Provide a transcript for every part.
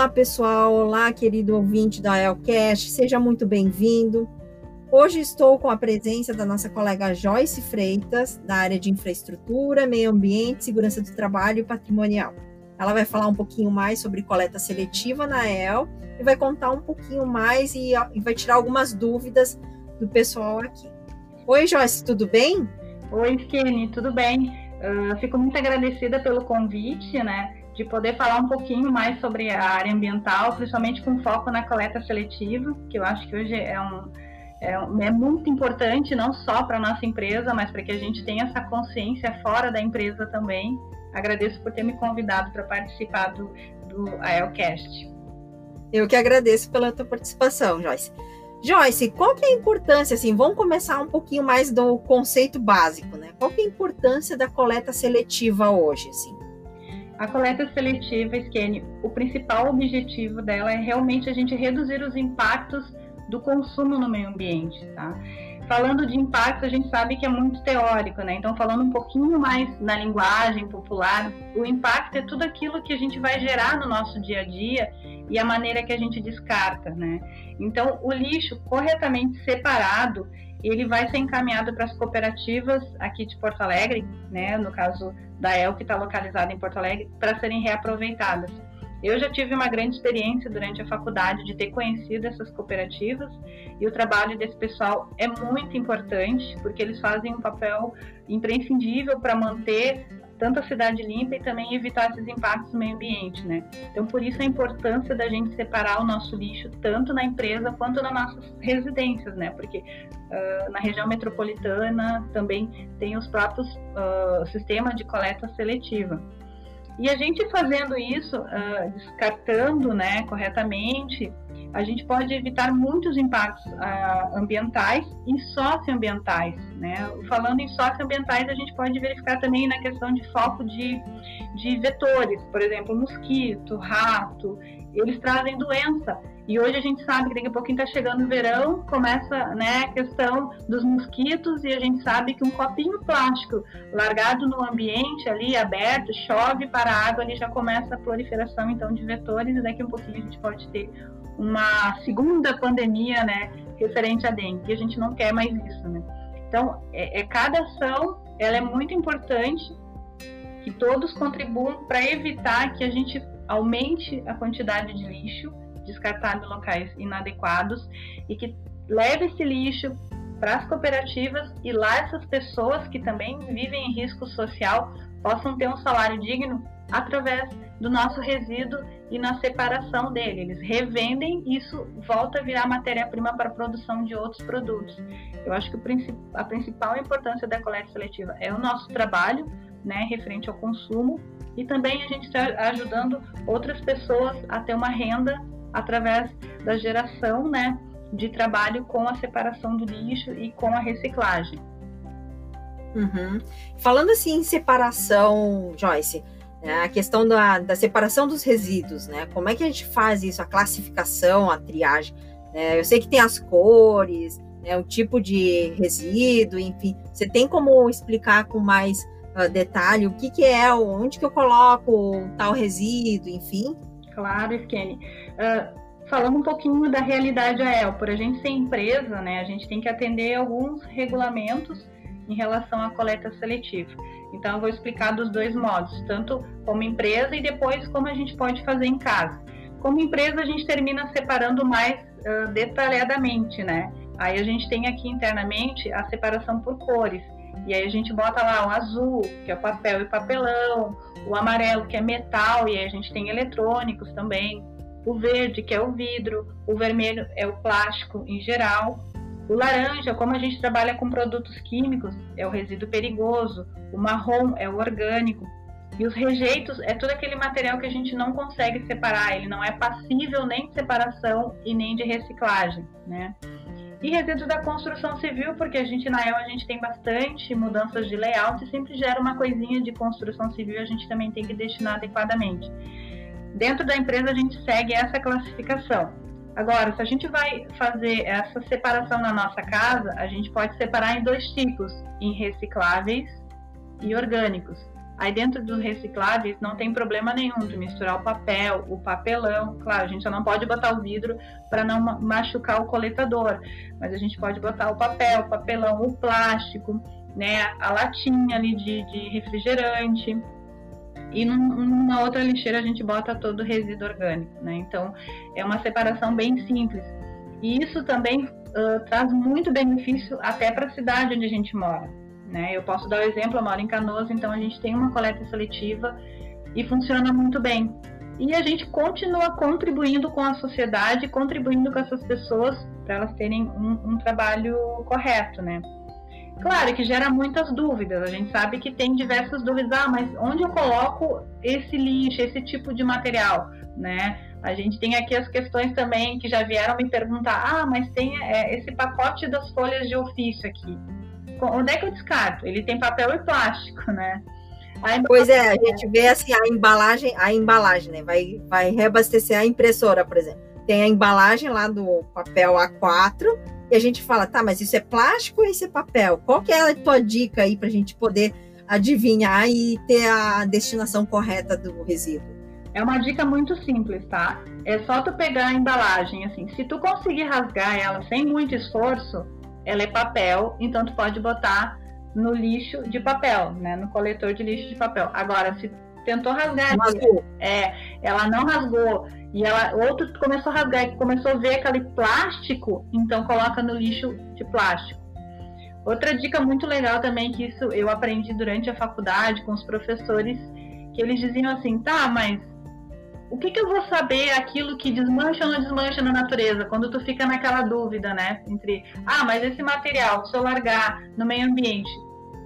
Olá, pessoal, olá querido ouvinte da Elcast, seja muito bem-vindo. Hoje estou com a presença da nossa colega Joyce Freitas, da área de infraestrutura, meio ambiente, segurança do trabalho e patrimonial. Ela vai falar um pouquinho mais sobre coleta seletiva na EL e vai contar um pouquinho mais e, e vai tirar algumas dúvidas do pessoal aqui. Oi, Joyce, tudo bem? Oi, Kenny, tudo bem? Uh, fico muito agradecida pelo convite, né? De poder falar um pouquinho mais sobre a área ambiental, principalmente com foco na coleta seletiva, que eu acho que hoje é um é, é muito importante, não só para nossa empresa, mas para que a gente tenha essa consciência fora da empresa também. Agradeço por ter me convidado para participar do, do AELCast. Eu que agradeço pela tua participação, Joyce. Joyce, qual que é a importância, assim, vamos começar um pouquinho mais do conceito básico, né? Qual que é a importância da coleta seletiva hoje, assim? A coleta seletiva, Skene, o principal objetivo dela é realmente a gente reduzir os impactos do consumo no meio ambiente, tá? Falando de impacto, a gente sabe que é muito teórico, né? Então, falando um pouquinho mais na linguagem popular, o impacto é tudo aquilo que a gente vai gerar no nosso dia a dia e a maneira que a gente descarta, né? Então, o lixo corretamente separado, ele vai ser encaminhado para as cooperativas aqui de Porto Alegre, né? No caso da El, que está localizada em Porto Alegre, para serem reaproveitadas. Eu já tive uma grande experiência durante a faculdade de ter conhecido essas cooperativas e o trabalho desse pessoal é muito importante porque eles fazem um papel imprescindível para manter tanto a cidade limpa e também evitar esses impactos no meio ambiente, né? Então, por isso a importância da gente separar o nosso lixo tanto na empresa quanto nas nossas residências, né? Porque uh, na região metropolitana também tem os próprios uh, sistemas de coleta seletiva. E a gente fazendo isso, uh, descartando né, corretamente, a gente pode evitar muitos impactos uh, ambientais e socioambientais. Né? Falando em socioambientais, a gente pode verificar também na questão de foco de, de vetores, por exemplo, mosquito, rato, eles trazem doença. E hoje a gente sabe que daqui a pouquinho está chegando o verão, começa né, a questão dos mosquitos, e a gente sabe que um copinho plástico largado no ambiente ali, aberto, chove para a água, ali já começa a proliferação então de vetores, e daqui a um pouquinho a gente pode ter uma segunda pandemia né, referente à dengue, e a gente não quer mais isso. Né? Então, é, é cada ação ela é muito importante que todos contribuam para evitar que a gente aumente a quantidade de lixo descartado em locais inadequados e que leve esse lixo para as cooperativas e lá essas pessoas que também vivem em risco social possam ter um salário digno através do nosso resíduo e na separação dele. Eles revendem isso volta a virar matéria-prima para a produção de outros produtos. Eu acho que a principal importância da coleta seletiva é o nosso trabalho, né, referente ao consumo e também a gente está ajudando outras pessoas a ter uma renda através da geração né, de trabalho com a separação do lixo e com a reciclagem. Uhum. Falando assim em separação, Joyce, né, a questão da, da, separação dos resíduos, né? Como é que a gente faz isso, a classificação, a triagem? Né? Eu sei que tem as cores, né, o tipo de resíduo, enfim. Você tem como explicar com mais detalhe o que, que é, onde que eu coloco tal resíduo, enfim? Claro, Skene. Uh, falando um pouquinho da realidade AEL, por a gente ser empresa, né, a gente tem que atender alguns regulamentos em relação à coleta seletiva. Então, eu vou explicar dos dois modos, tanto como empresa e depois como a gente pode fazer em casa. Como empresa, a gente termina separando mais uh, detalhadamente, né? Aí a gente tem aqui internamente a separação por cores. E aí a gente bota lá o azul, que é papel e papelão, o amarelo, que é metal, e aí a gente tem eletrônicos também, o verde, que é o vidro, o vermelho é o plástico em geral, o laranja, como a gente trabalha com produtos químicos, é o resíduo perigoso, o marrom é o orgânico, e os rejeitos é todo aquele material que a gente não consegue separar, ele não é passível nem de separação e nem de reciclagem, né? E resíduos da construção civil, porque a gente na EL a gente tem bastante mudanças de layout e sempre gera uma coisinha de construção civil, a gente também tem que destinar adequadamente. Dentro da empresa a gente segue essa classificação. Agora, se a gente vai fazer essa separação na nossa casa, a gente pode separar em dois tipos, em recicláveis e orgânicos. Aí dentro dos recicláveis não tem problema nenhum de misturar o papel, o papelão. Claro, a gente só não pode botar o vidro para não machucar o coletador, mas a gente pode botar o papel, o papelão, o plástico, né, a latinha ali de, de refrigerante. E num, numa outra lixeira a gente bota todo o resíduo orgânico, né? Então é uma separação bem simples. E isso também uh, traz muito benefício até para a cidade onde a gente mora. Né? Eu posso dar o um exemplo, eu moro em Canoas, então a gente tem uma coleta seletiva e funciona muito bem. E a gente continua contribuindo com a sociedade, contribuindo com essas pessoas para elas terem um, um, trabalho correto, né? Claro que gera muitas dúvidas. A gente sabe que tem diversas dúvidas. Ah, mas onde eu coloco esse lixo, esse tipo de material, né? A gente tem aqui as questões também que já vieram me perguntar. Ah, mas tem é, esse pacote das folhas de ofício aqui onde é que eu descarto? Ele tem papel e plástico, né? Pois é, a gente vê assim a embalagem, a embalagem, né? Vai, vai reabastecer a impressora, por exemplo. Tem a embalagem lá do papel A4 e a gente fala, tá, mas isso é plástico ou isso é papel? Qual que é a tua dica aí para a gente poder adivinhar e ter a destinação correta do resíduo? É uma dica muito simples, tá? É só tu pegar a embalagem, assim, se tu conseguir rasgar ela sem muito esforço, ela é papel, então tu pode botar no lixo de papel, né? No coletor de lixo de papel. Agora, se tentou rasgar, é, ela não rasgou e ela outro começou a rasgar e começou a ver aquele plástico, então coloca no lixo de plástico. Outra dica muito legal também que isso eu aprendi durante a faculdade com os professores, que eles diziam assim, tá, mas o que, que eu vou saber aquilo que desmancha ou não desmancha na natureza? Quando tu fica naquela dúvida, né? Entre, ah, mas esse material, se eu largar no meio ambiente,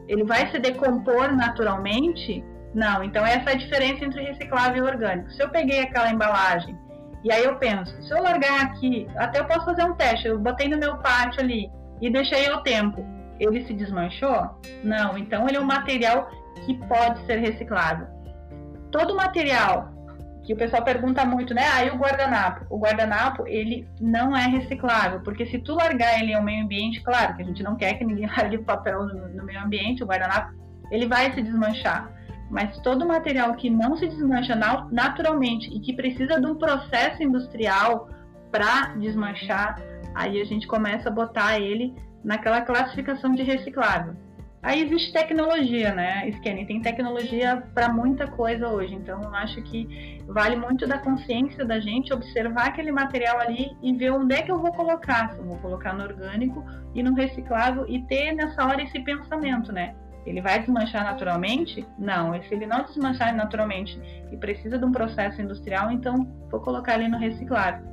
ele vai se decompor naturalmente? Não. Então, essa é a diferença entre reciclável e orgânico. Se eu peguei aquela embalagem e aí eu penso, se eu largar aqui, até eu posso fazer um teste, eu botei no meu pátio ali e deixei ao tempo, ele se desmanchou? Não. Então, ele é um material que pode ser reciclável. Todo material que o pessoal pergunta muito, né? Ah, o guardanapo. O guardanapo, ele não é reciclável, porque se tu largar ele ao meio ambiente, claro que a gente não quer que ninguém largue papel no, no meio ambiente, o guardanapo, ele vai se desmanchar. Mas todo material que não se desmancha naturalmente e que precisa de um processo industrial para desmanchar, aí a gente começa a botar ele naquela classificação de reciclável. Aí existe tecnologia, né, Scanning? Tem tecnologia para muita coisa hoje, então eu acho que vale muito da consciência da gente observar aquele material ali e ver onde é que eu vou colocar. Se eu vou colocar no orgânico e no reciclável e ter nessa hora esse pensamento, né? Ele vai desmanchar naturalmente? Não. se ele não desmanchar naturalmente e precisa de um processo industrial, então vou colocar ele no reciclável.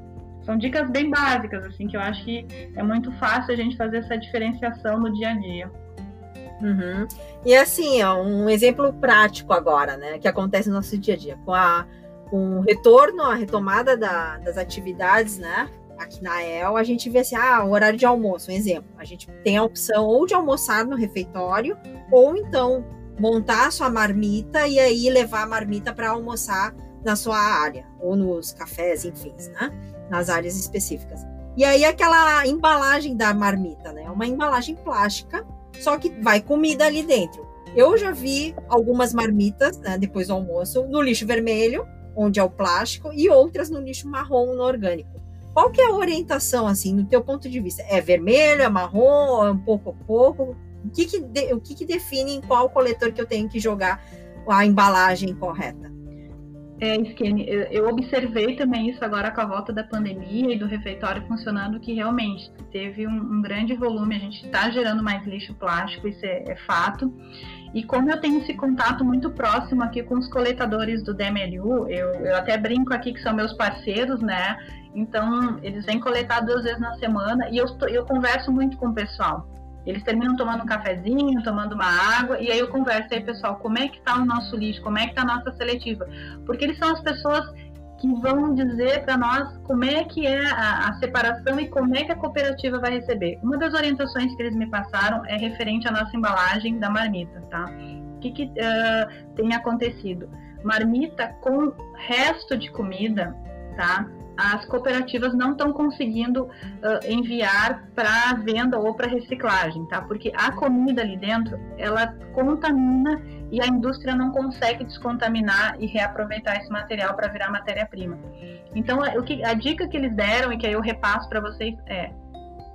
São dicas bem básicas, assim, que eu acho que é muito fácil a gente fazer essa diferenciação no dia a dia. Uhum. E assim, ó, um exemplo prático agora, né, que acontece no nosso dia a dia, com, a, com o retorno, a retomada da, das atividades, né, aqui na EL, a gente vê assim, ah, o horário de almoço, um exemplo, a gente tem a opção ou de almoçar no refeitório, ou então montar a sua marmita e aí levar a marmita para almoçar na sua área, ou nos cafés, enfim, né, nas áreas específicas. E aí aquela embalagem da marmita, né, uma embalagem plástica, só que vai comida ali dentro. Eu já vi algumas marmitas, né, depois do almoço, no lixo vermelho, onde é o plástico, e outras no lixo marrom, no orgânico. Qual que é a orientação, assim, no teu ponto de vista? É vermelho, é marrom, é um pouco a pouco? O que que, de, o que que define em qual coletor que eu tenho que jogar a embalagem correta? É, Skene, eu observei também isso agora com a volta da pandemia e do refeitório funcionando, que realmente teve um, um grande volume, a gente está gerando mais lixo plástico, isso é, é, fato. E como eu tenho esse contato muito próximo aqui com os coletadores do DMLU, eu, eu até brinco aqui que são meus parceiros, né? Então, eles vêm coletar duas vezes na semana e eu, eu converso muito com o pessoal. Eles terminam tomando um cafezinho, tomando uma água, e aí eu converso aí, pessoal, como é que está o nosso lixo, como é que está a nossa seletiva. Porque eles são as pessoas que vão dizer para nós como é que é a, a, separação e como é que a cooperativa vai receber. Uma das orientações que eles me passaram é referente à nossa embalagem da marmita, tá? O que, que uh, tem acontecido? Marmita com resto de comida, tá? As cooperativas não estão conseguindo uh, enviar para venda ou para reciclagem, tá? Porque a comida ali dentro, ela contamina e a indústria não consegue descontaminar e reaproveitar esse material para virar matéria-prima. Então, o que, a dica que eles deram e que aí eu repasso para vocês é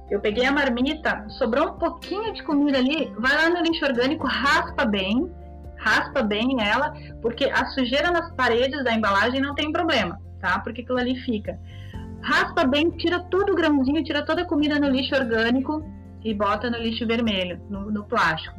eu peguei a marmita, sobrou um pouquinho de comida ali, vai lá no lixo orgânico, raspa bem, raspa bem ela, porque a sujeira nas paredes da embalagem não tem problema tá? Porque aquilo ali fica. Raspa bem, tira todo o grãozinho, tira toda a comida no lixo orgânico e bota no lixo vermelho, no, no plástico.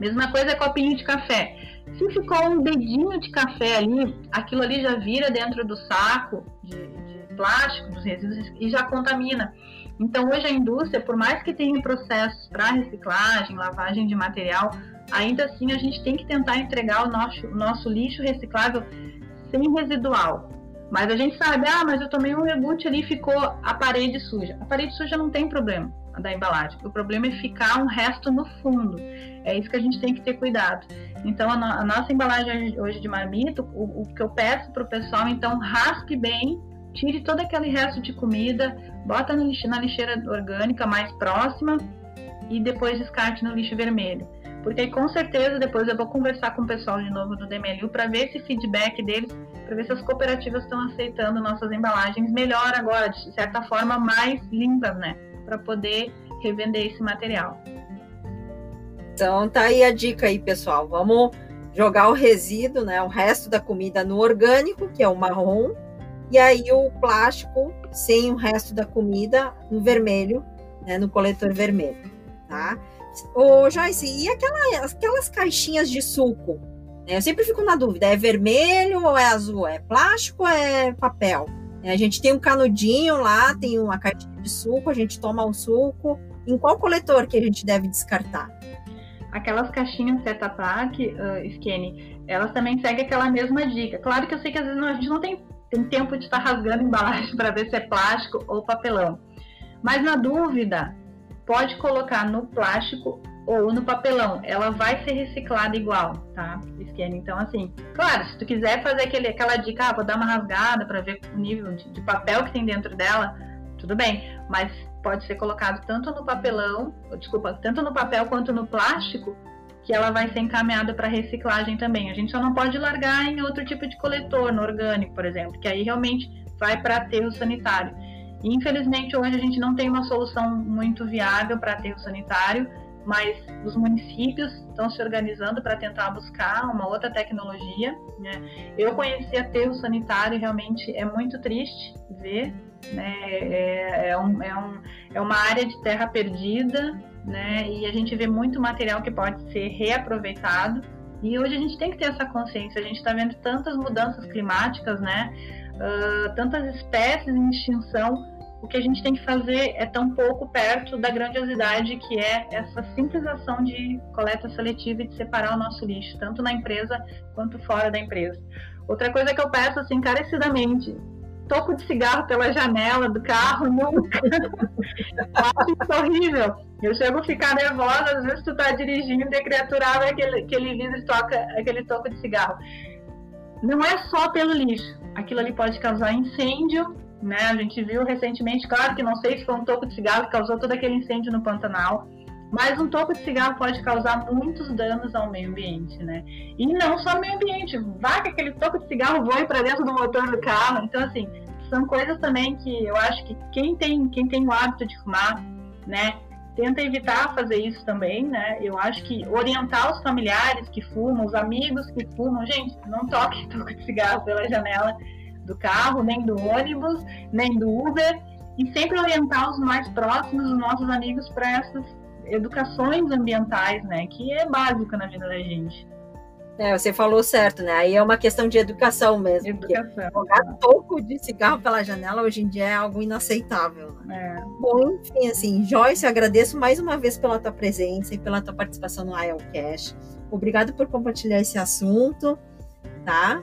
Mesma coisa copinho de café. Se ficou um dedinho de café ali, aquilo ali já vira dentro do saco de, de plástico, dos resíduos, e já contamina. Então, hoje a indústria, por mais que tenha processos para reciclagem, lavagem de material, ainda assim a gente tem que tentar entregar o nosso, o nosso lixo reciclável sem residual. Mas a gente sabe, ah, mas eu tomei um iogurte ali e ficou a parede suja. A parede suja não tem problema da embalagem. O problema é ficar um resto no fundo. É isso que a gente tem que ter cuidado. Então, a, no, a nossa embalagem hoje de marmito, o, o que eu peço para o pessoal, então, raspe bem, tire todo aquele resto de comida, bota no lixo, na lixeira orgânica mais próxima e depois descarte no lixo vermelho. Porque aí, com certeza, depois eu vou conversar com o pessoal de novo do DMLU para ver esse feedback deles, para ver se as cooperativas estão aceitando nossas embalagens melhor agora, de certa forma mais limpas, né? Para poder revender esse material. Então tá aí a dica aí, pessoal. Vamos jogar o resíduo, né? O resto da comida no orgânico, que é o marrom, e aí o plástico sem o resto da comida no vermelho, né? No coletor vermelho, tá? Ô, Joyce, e aquela, aquelas caixinhas de suco? Eu sempre fico na dúvida, é vermelho ou é azul? É plástico ou é papel? É, a gente tem um canudinho lá, tem uma caixinha de suco, a gente toma o suco. Em qual coletor que a gente deve descartar? Aquelas caixinhas Seta Pak, uh, Skinny, elas também seguem aquela mesma dica. Claro que eu sei que às vezes não, a gente não tem, tem tempo de estar rasgando embalagem para ver se é plástico ou papelão. Mas na dúvida, pode colocar no plástico ou no papelão, ela vai ser reciclada igual, tá? Scan. Então, assim, claro, se tu quiser fazer aquele, aquela dica, ah, vou dar uma rasgada para ver o nível de, de, papel que tem dentro dela, tudo bem, mas pode ser colocado tanto no papelão, desculpa, tanto no papel quanto no plástico, que ela vai ser encaminhada para reciclagem também. A gente só não pode largar em outro tipo de coletor, no orgânico, por exemplo, que aí realmente vai para aterro sanitário. Infelizmente, hoje a gente não tem uma solução muito viável para aterro sanitário, mas os municípios estão se organizando para tentar buscar uma outra tecnologia. Né? Eu conheci aterro sanitário realmente é muito triste ver. Né? É, é, um, é, um, é uma área de terra perdida né? e a gente vê muito material que pode ser reaproveitado. E hoje a gente tem que ter essa consciência. A gente está vendo tantas mudanças climáticas, né? Uh, tantas espécies em extinção o que a gente tem que fazer é tão pouco perto da grandiosidade que é essa simples ação de coleta seletiva e de separar o nosso lixo, tanto na empresa quanto fora da empresa. Outra coisa que eu peço assim encarecidamente, toco de cigarro pela janela do carro, nunca. acho isso horrível. Eu chego a ficar nervosa, às vezes tu tá dirigindo e a criatura abre aquele, aquele vidro e toca aquele toco de cigarro. Não é só pelo lixo. Aquilo ali pode causar incêndio, né? A gente viu recentemente, claro que não sei se foi um toco de cigarro que causou todo aquele incêndio no Pantanal, mas um toco de cigarro pode causar muitos danos ao meio ambiente, né? E não só ao meio ambiente, vai que aquele toco de cigarro voe para dentro do motor do carro. Então, assim, são coisas também que eu acho que quem tem, quem tem o hábito de fumar, né? tenta evitar fazer isso também, né? Eu acho que orientar os familiares que fumam, os amigos que fumam, gente, não toque tubo de cigarro pela janela do carro, nem do ônibus, nem do Uber, e sempre orientar os mais próximos, os nossos amigos, para essas educações ambientais, né? Que é básico na vida da gente. É, você falou certo, né? Aí é uma questão de educação mesmo. Educação. Jogar toco de cigarro pela janela hoje em dia é algo inaceitável. Né? É. Bom, enfim, assim, Joyce, eu agradeço mais uma vez pela tua presença e pela tua participação no IELCast. Obrigado por compartilhar esse assunto, tá?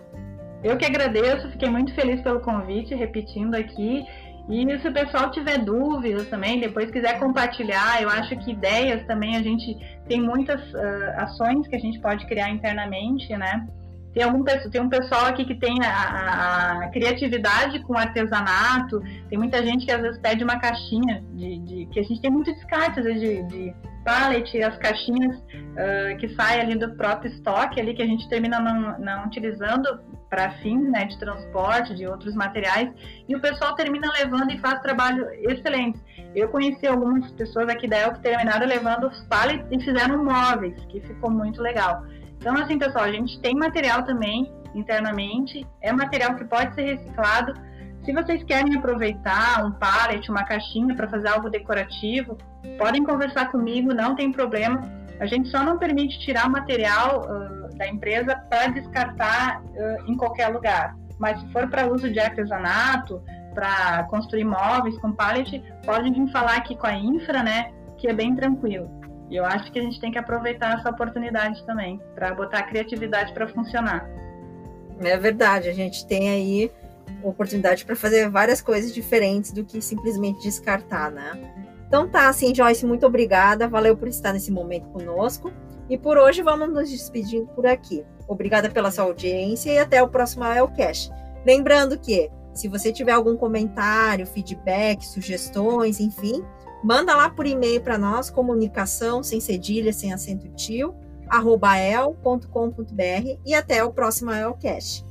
Eu que agradeço, fiquei muito feliz pelo convite, repetindo aqui. E se o pessoal tiver dúvidas também, depois quiser compartilhar, eu acho que ideias também a gente tem muitas uh, ações que a gente pode criar internamente, né? Tem, algum, tem um pessoal aqui que tem a, a, criatividade com artesanato, tem muita gente que às vezes pede uma caixinha, de, de que a gente tem muito descarte às vezes, de, de pallet, as caixinhas uh, que saem ali do próprio estoque, ali que a gente termina não, não utilizando para fins né, de transporte, de outros materiais, e o pessoal termina levando e faz trabalho excelente. Eu conheci algumas pessoas aqui da El que terminaram levando os pallets e fizeram móveis, que ficou muito legal. Então, assim, pessoal, a gente tem material também internamente, é material que pode ser reciclado. Se vocês querem aproveitar um pallet, uma caixinha para fazer algo decorativo, podem conversar comigo, não tem problema. A gente só não permite tirar material uh, da empresa para descartar uh, em qualquer lugar. Mas se for para uso de artesanato, para construir móveis com pallet, podem vir falar aqui com a Infra, né? Que é bem tranquilo. E eu acho que a gente tem que aproveitar essa oportunidade também para botar a criatividade para funcionar. É verdade, a gente tem aí oportunidade para fazer várias coisas diferentes do que simplesmente descartar, né? Então tá, assim, Joyce, muito obrigada. Valeu por estar nesse momento conosco. E por hoje vamos nos despedindo por aqui. Obrigada pela sua audiência e até o próximo Elcast. Lembrando que, se você tiver algum comentário, feedback, sugestões, enfim, manda lá por e-mail para nós, comunicação sem cedilha, sem acento tio, arroba el.com.br e até o próximo Elcast.